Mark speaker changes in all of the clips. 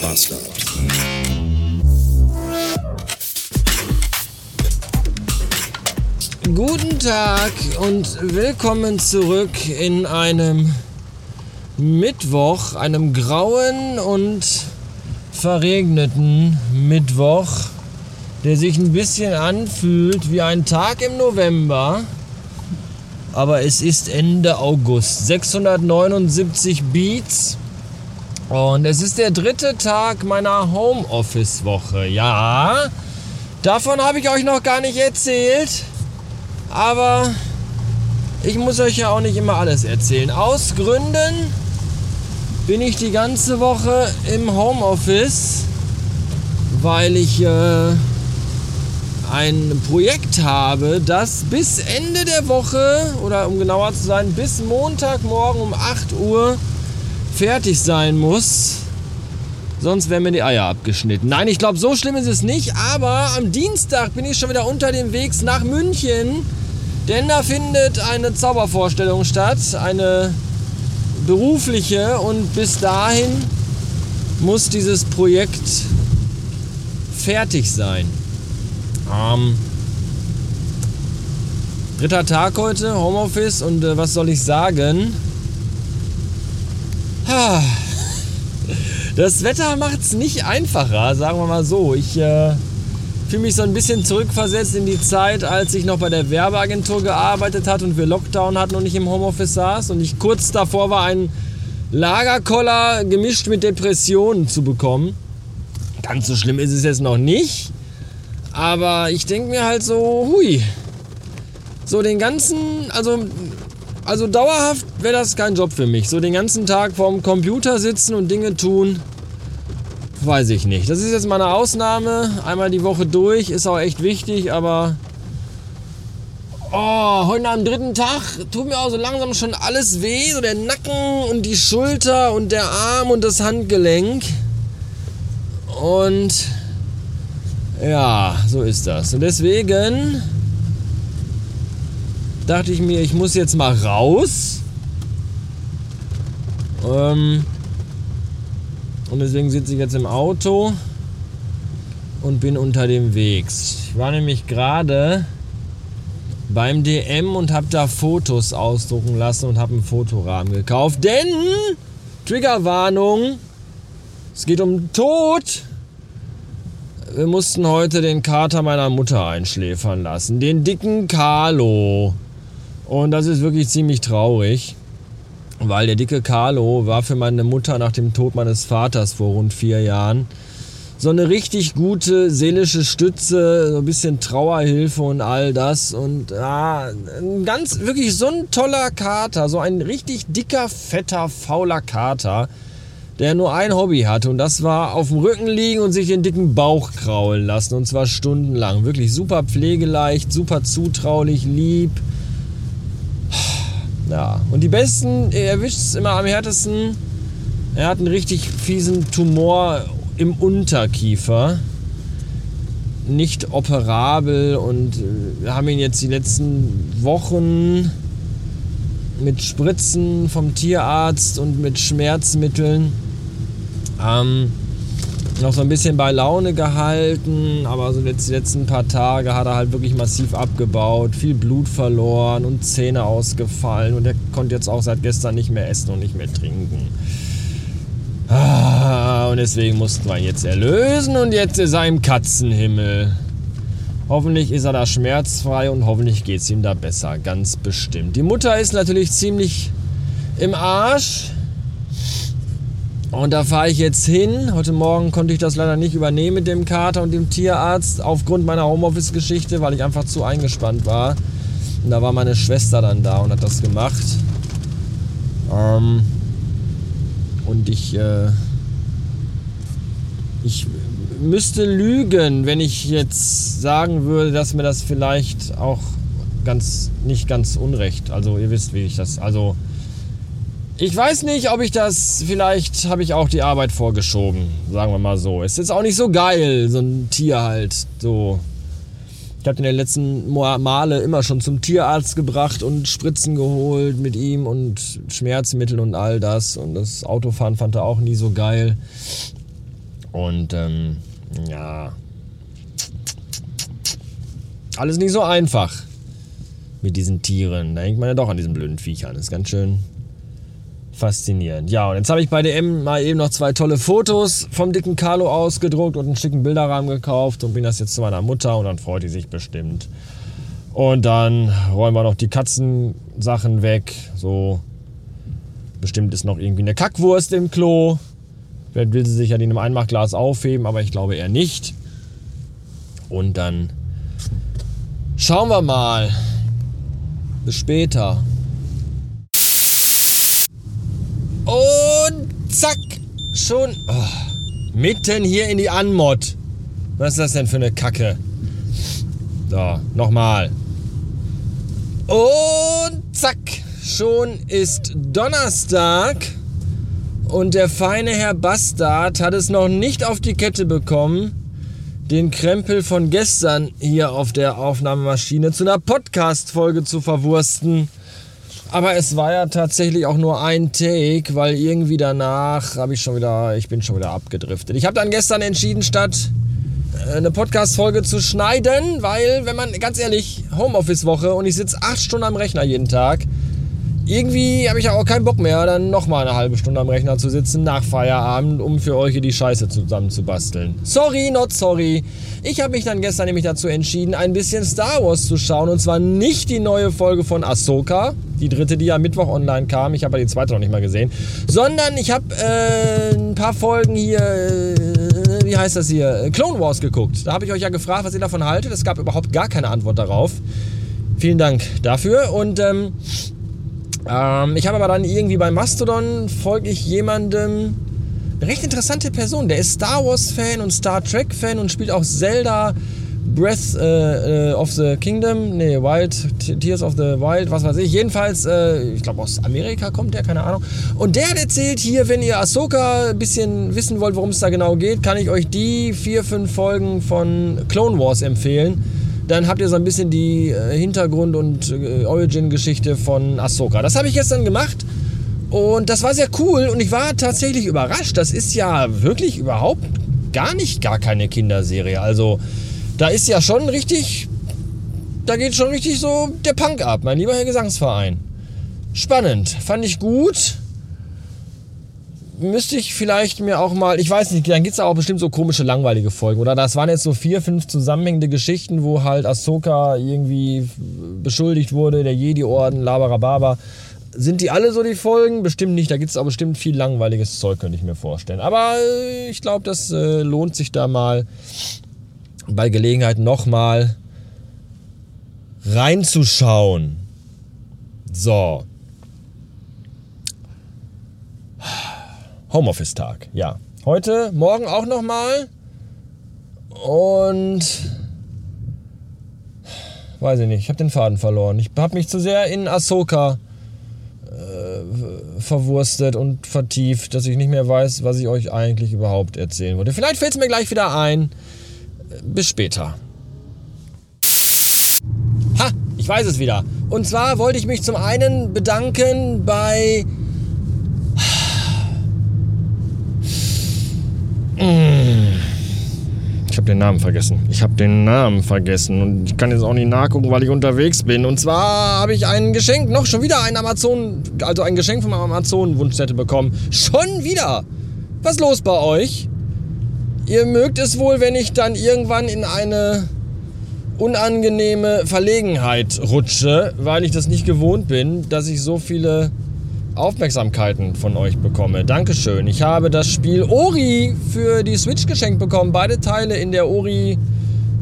Speaker 1: Bastard.
Speaker 2: Guten Tag und willkommen zurück in einem Mittwoch, einem grauen und verregneten Mittwoch, der sich ein bisschen anfühlt wie ein Tag im November. Aber es ist Ende August. 679 Beats. Und es ist der dritte Tag meiner Homeoffice-Woche. Ja, davon habe ich euch noch gar nicht erzählt. Aber ich muss euch ja auch nicht immer alles erzählen. Aus Gründen bin ich die ganze Woche im Homeoffice, weil ich äh, ein Projekt habe, das bis Ende der Woche oder um genauer zu sein, bis Montagmorgen um 8 Uhr fertig sein muss. Sonst wären mir die Eier abgeschnitten. Nein, ich glaube, so schlimm ist es nicht. Aber am Dienstag bin ich schon wieder unter dem Weg nach München. Denn da findet eine Zaubervorstellung statt. Eine berufliche. Und bis dahin muss dieses Projekt fertig sein. Ähm, dritter Tag heute, Homeoffice. Und äh, was soll ich sagen? Das Wetter macht es nicht einfacher, sagen wir mal so. Ich äh, fühle mich so ein bisschen zurückversetzt in die Zeit, als ich noch bei der Werbeagentur gearbeitet hat und wir Lockdown hatten und ich im Homeoffice saß und ich kurz davor war, einen Lagerkoller gemischt mit Depressionen zu bekommen. Ganz so schlimm ist es jetzt noch nicht. Aber ich denke mir halt so, hui. So den ganzen, also also dauerhaft wäre das kein Job für mich. So den ganzen Tag vorm Computer sitzen und Dinge tun, weiß ich nicht. Das ist jetzt mal eine Ausnahme. Einmal die Woche durch, ist auch echt wichtig, aber Oh, heute am dritten Tag tut mir auch so langsam schon alles weh. So der Nacken und die Schulter und der Arm und das Handgelenk. Und ja, so ist das. Und deswegen dachte ich mir, ich muss jetzt mal raus. Ähm, und deswegen sitze ich jetzt im Auto und bin unter dem Weg. Ich war nämlich gerade beim DM und habe da Fotos ausdrucken lassen und habe einen Fotorahmen gekauft. Denn, Triggerwarnung, es geht um Tod. Wir mussten heute den Kater meiner Mutter einschläfern lassen. Den dicken Carlo. Und das ist wirklich ziemlich traurig, weil der dicke Carlo war für meine Mutter nach dem Tod meines Vaters vor rund vier Jahren so eine richtig gute seelische Stütze, so ein bisschen Trauerhilfe und all das. Und ja, ein ganz, wirklich so ein toller Kater, so ein richtig dicker, fetter, fauler Kater, der nur ein Hobby hatte. Und das war auf dem Rücken liegen und sich den dicken Bauch kraulen lassen. Und zwar stundenlang. Wirklich super pflegeleicht, super zutraulich, lieb. Ja, und die Besten, er erwischt es immer am härtesten. Er hat einen richtig fiesen Tumor im Unterkiefer. Nicht operabel und äh, wir haben ihn jetzt die letzten Wochen mit Spritzen vom Tierarzt und mit Schmerzmitteln ähm, noch so ein bisschen bei Laune gehalten, aber so jetzt die letzten paar Tage hat er halt wirklich massiv abgebaut, viel Blut verloren und Zähne ausgefallen und er konnte jetzt auch seit gestern nicht mehr essen und nicht mehr trinken. Ah, und deswegen mussten wir ihn jetzt erlösen und jetzt ist er im Katzenhimmel. Hoffentlich ist er da schmerzfrei und hoffentlich geht es ihm da besser, ganz bestimmt. Die Mutter ist natürlich ziemlich im Arsch und da fahre ich jetzt hin. Heute Morgen konnte ich das leider nicht übernehmen mit dem Kater und dem Tierarzt aufgrund meiner Homeoffice-Geschichte, weil ich einfach zu eingespannt war. Und da war meine Schwester dann da und hat das gemacht. Ähm, und ich, äh, ich müsste lügen, wenn ich jetzt sagen würde, dass mir das vielleicht auch ganz nicht ganz unrecht. Also ihr wisst, wie ich das. Also ich weiß nicht, ob ich das, vielleicht habe ich auch die Arbeit vorgeschoben, sagen wir mal so. Ist jetzt auch nicht so geil, so ein Tier halt, so. Ich habe den in den letzten Male immer schon zum Tierarzt gebracht und Spritzen geholt mit ihm und Schmerzmittel und all das. Und das Autofahren fand er auch nie so geil. Und ähm, ja, alles nicht so einfach mit diesen Tieren. Da hängt man ja doch an diesen blöden Viechern. Das ist ganz schön faszinierend. Ja, und jetzt habe ich bei DM mal eben noch zwei tolle Fotos vom dicken Carlo ausgedruckt und einen schicken Bilderrahmen gekauft und bringe das jetzt zu meiner Mutter und dann freut die sich bestimmt. Und dann räumen wir noch die Katzensachen weg. So, bestimmt ist noch irgendwie eine Kackwurst im Klo. Vielleicht will sie sich ja die in einem Einmachglas aufheben, aber ich glaube eher nicht. Und dann schauen wir mal. Bis später. Und zack, schon oh, mitten hier in die Anmod. Was ist das denn für eine Kacke? So, nochmal. Und zack, schon ist Donnerstag und der feine Herr Bastard hat es noch nicht auf die Kette bekommen, den Krempel von gestern hier auf der Aufnahmemaschine zu einer Podcast-Folge zu verwursten. Aber es war ja tatsächlich auch nur ein Take, weil irgendwie danach habe ich schon wieder, ich bin schon wieder abgedriftet. Ich habe dann gestern entschieden, statt äh, eine Podcast-Folge zu schneiden, weil, wenn man, ganz ehrlich, Homeoffice-Woche und ich sitze acht Stunden am Rechner jeden Tag, irgendwie habe ich ja auch keinen Bock mehr, dann nochmal eine halbe Stunde am Rechner zu sitzen nach Feierabend, um für euch hier die Scheiße zusammenzubasteln. Sorry, not sorry. Ich habe mich dann gestern nämlich dazu entschieden, ein bisschen Star Wars zu schauen. Und zwar nicht die neue Folge von Ahsoka, die dritte, die am Mittwoch online kam. Ich habe ja die zweite noch nicht mal gesehen. Sondern ich habe äh, ein paar Folgen hier, äh, wie heißt das hier, Clone Wars geguckt. Da habe ich euch ja gefragt, was ihr davon haltet. Es gab überhaupt gar keine Antwort darauf. Vielen Dank dafür. Und ähm, ähm, ich habe aber dann irgendwie bei Mastodon folge ich jemandem, eine recht interessante Person, der ist Star Wars Fan und Star Trek Fan und spielt auch Zelda Breath äh, äh of the Kingdom, nee, Wild, Tears of the Wild, was weiß ich. Jedenfalls, äh, ich glaube aus Amerika kommt der, keine Ahnung. Und der erzählt hier, wenn ihr Ahsoka ein bisschen wissen wollt, worum es da genau geht, kann ich euch die vier, fünf Folgen von Clone Wars empfehlen dann habt ihr so ein bisschen die äh, Hintergrund- und äh, Origin-Geschichte von Ahsoka. Das habe ich gestern gemacht und das war sehr cool und ich war tatsächlich überrascht. Das ist ja wirklich überhaupt gar nicht gar keine Kinderserie. Also da ist ja schon richtig, da geht schon richtig so der Punk ab, mein lieber Herr Gesangsverein. Spannend, fand ich gut müsste ich vielleicht mir auch mal, ich weiß nicht, dann gibt es auch bestimmt so komische, langweilige Folgen. Oder das waren jetzt so vier, fünf zusammenhängende Geschichten, wo halt Ahsoka irgendwie beschuldigt wurde, der Jedi-Orden, Labarababa. Sind die alle so die Folgen? Bestimmt nicht. Da gibt es auch bestimmt viel langweiliges Zeug, könnte ich mir vorstellen. Aber äh, ich glaube, das äh, lohnt sich da mal bei Gelegenheit nochmal reinzuschauen. So. Homeoffice-Tag, ja. Heute, morgen auch nochmal. Und weiß ich nicht, ich habe den Faden verloren. Ich habe mich zu sehr in Ahsoka äh, verwurstet und vertieft, dass ich nicht mehr weiß, was ich euch eigentlich überhaupt erzählen wollte. Vielleicht fällt es mir gleich wieder ein. Bis später. Ha, ich weiß es wieder. Und zwar wollte ich mich zum einen bedanken bei Ich habe den Namen vergessen. Ich habe den Namen vergessen und ich kann jetzt auch nicht nachgucken, weil ich unterwegs bin. Und zwar habe ich ein Geschenk, noch schon wieder ein Amazon, also ein Geschenk vom Amazon-Wunschzettel bekommen. Schon wieder! Was ist los bei euch? Ihr mögt es wohl, wenn ich dann irgendwann in eine unangenehme Verlegenheit rutsche, weil ich das nicht gewohnt bin, dass ich so viele Aufmerksamkeiten von euch bekomme. Dankeschön. Ich habe das Spiel Ori für die Switch geschenkt bekommen. Beide Teile in der Ori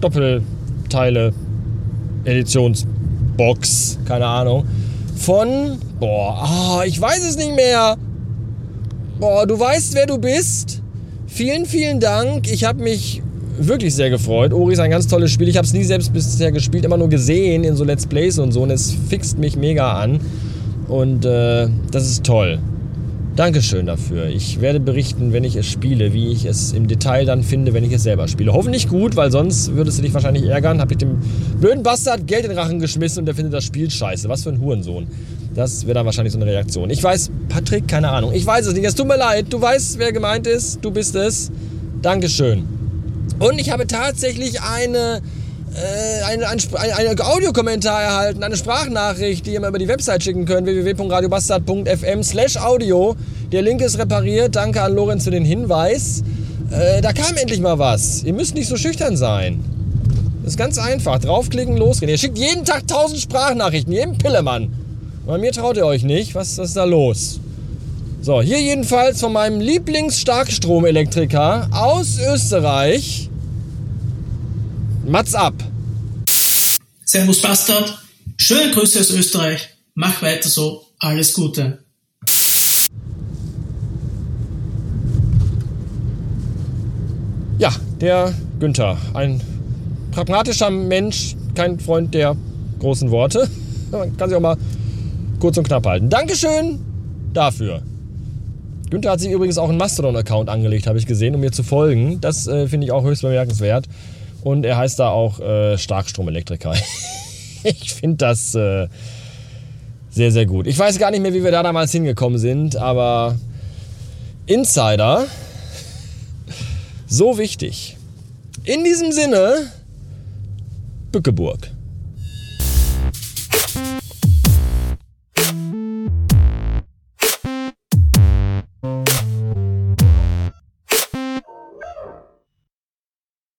Speaker 2: Doppelteile Editionsbox. Keine Ahnung. Von, boah, oh, ich weiß es nicht mehr. Boah, du weißt, wer du bist. Vielen, vielen Dank. Ich habe mich wirklich sehr gefreut. Ori ist ein ganz tolles Spiel. Ich habe es nie selbst bisher gespielt, immer nur gesehen in so Let's Plays und so. Und es fixt mich mega an. Und äh, das ist toll. Dankeschön dafür. Ich werde berichten, wenn ich es spiele, wie ich es im Detail dann finde, wenn ich es selber spiele. Hoffentlich gut, weil sonst würdest du dich wahrscheinlich ärgern. Hab ich dem blöden Bastard Geld in den Rachen geschmissen und der findet das Spiel scheiße. Was für ein Hurensohn. Das wäre dann wahrscheinlich so eine Reaktion. Ich weiß, Patrick, keine Ahnung. Ich weiß es nicht. Es tut mir leid. Du weißt, wer gemeint ist. Du bist es. Dankeschön. Und ich habe tatsächlich eine, äh, eine, ein, Audiokommentar erhalten, eine Sprachnachricht, die ihr mir über die Website schicken könnt, www.radiobastard.fm slash audio. Der Link ist repariert. Danke an Lorenz für den Hinweis. Äh, da kam endlich mal was. Ihr müsst nicht so schüchtern sein. Das ist ganz einfach. Draufklicken, losgehen. Ihr schickt jeden Tag tausend Sprachnachrichten, jedem Pillemann. Bei mir traut ihr euch nicht. Was, was ist da los? So, hier jedenfalls von meinem Lieblings-Starkstromelektriker aus Österreich. Mats ab.
Speaker 1: Servus Bastard. Schöne Grüße aus Österreich. Mach weiter so. Alles Gute.
Speaker 2: Ja, der Günther. Ein pragmatischer Mensch, kein Freund der großen Worte. Man kann sich auch mal kurz und knapp halten. Dankeschön dafür. Günther hat sich übrigens auch einen Mastodon-Account angelegt, habe ich gesehen, um mir zu folgen. Das äh, finde ich auch höchst bemerkenswert. Und er heißt da auch äh, Starkstromelektriker. ich finde das äh, sehr, sehr gut. Ich weiß gar nicht mehr, wie wir da damals hingekommen sind, aber Insider, so wichtig. In diesem Sinne, Bückeburg.